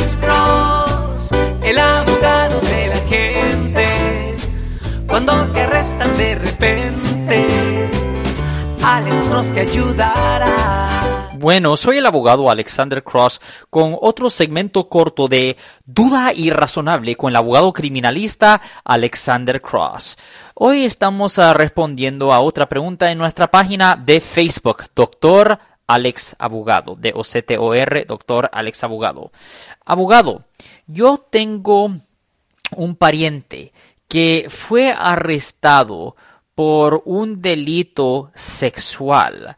Alex Cross, el abogado de la gente. Cuando te arrestan de repente, Alex Cross ayudará. Bueno, soy el abogado Alexander Cross con otro segmento corto de Duda Irrazonable con el abogado criminalista Alexander Cross. Hoy estamos ah, respondiendo a otra pregunta en nuestra página de Facebook, Doctor Alex Abogado, de OCTOR, Doctor Alex Abogado. Abogado, yo tengo un pariente que fue arrestado por un delito sexual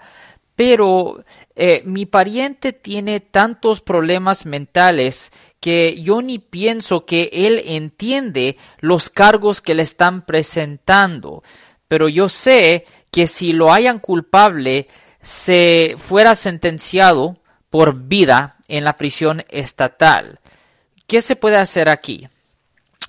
pero eh, mi pariente tiene tantos problemas mentales que yo ni pienso que él entiende los cargos que le están presentando. Pero yo sé que si lo hayan culpable, se fuera sentenciado por vida en la prisión estatal. ¿Qué se puede hacer aquí?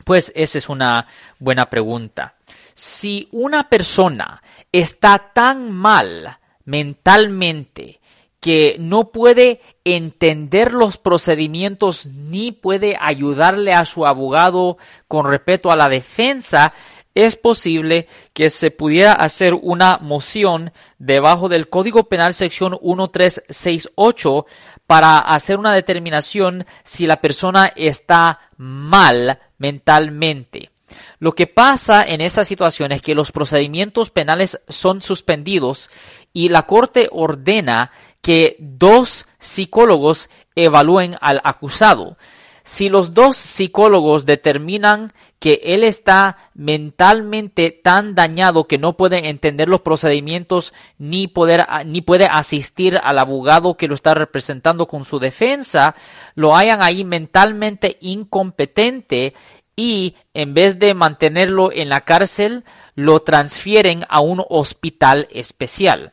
Pues esa es una buena pregunta. Si una persona está tan mal mentalmente que no puede entender los procedimientos ni puede ayudarle a su abogado con respeto a la defensa, es posible que se pudiera hacer una moción debajo del Código Penal sección 1368 para hacer una determinación si la persona está mal mentalmente. Lo que pasa en esa situación es que los procedimientos penales son suspendidos y la Corte ordena que dos psicólogos evalúen al acusado. Si los dos psicólogos determinan que él está mentalmente tan dañado que no puede entender los procedimientos ni, poder, ni puede asistir al abogado que lo está representando con su defensa, lo hayan ahí mentalmente incompetente y en vez de mantenerlo en la cárcel, lo transfieren a un hospital especial.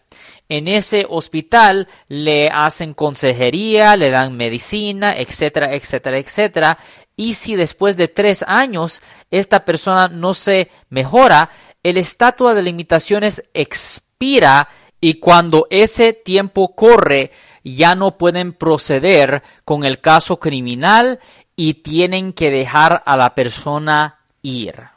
En ese hospital le hacen consejería, le dan medicina, etcétera, etcétera, etcétera. Y si después de tres años esta persona no se mejora, el estatua de limitaciones expira y cuando ese tiempo corre, ya no pueden proceder con el caso criminal y tienen que dejar a la persona ir.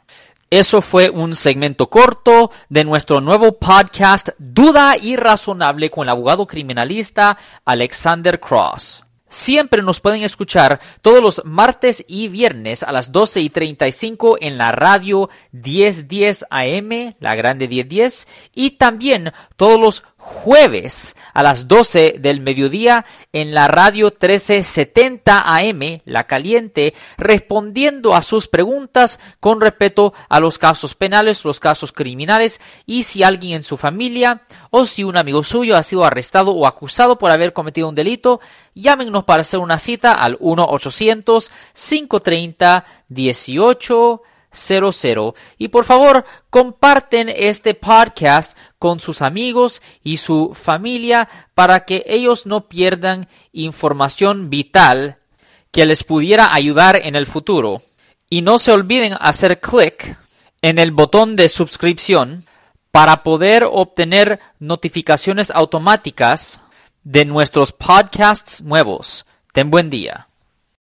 Eso fue un segmento corto de nuestro nuevo podcast Duda Irrazonable con el abogado criminalista Alexander Cross. Siempre nos pueden escuchar todos los martes y viernes a las 12 y 35 en la radio 1010 AM, la grande 1010, y también todos los jueves a las 12 del mediodía en la radio 1370 AM, La Caliente, respondiendo a sus preguntas con respeto a los casos penales, los casos criminales y si alguien en su familia o si un amigo suyo ha sido arrestado o acusado por haber cometido un delito, llámenos para hacer una cita al 1-800-530-18 y por favor, comparten este podcast con sus amigos y su familia para que ellos no pierdan información vital que les pudiera ayudar en el futuro. Y no se olviden hacer clic en el botón de suscripción para poder obtener notificaciones automáticas de nuestros podcasts nuevos. Ten buen día.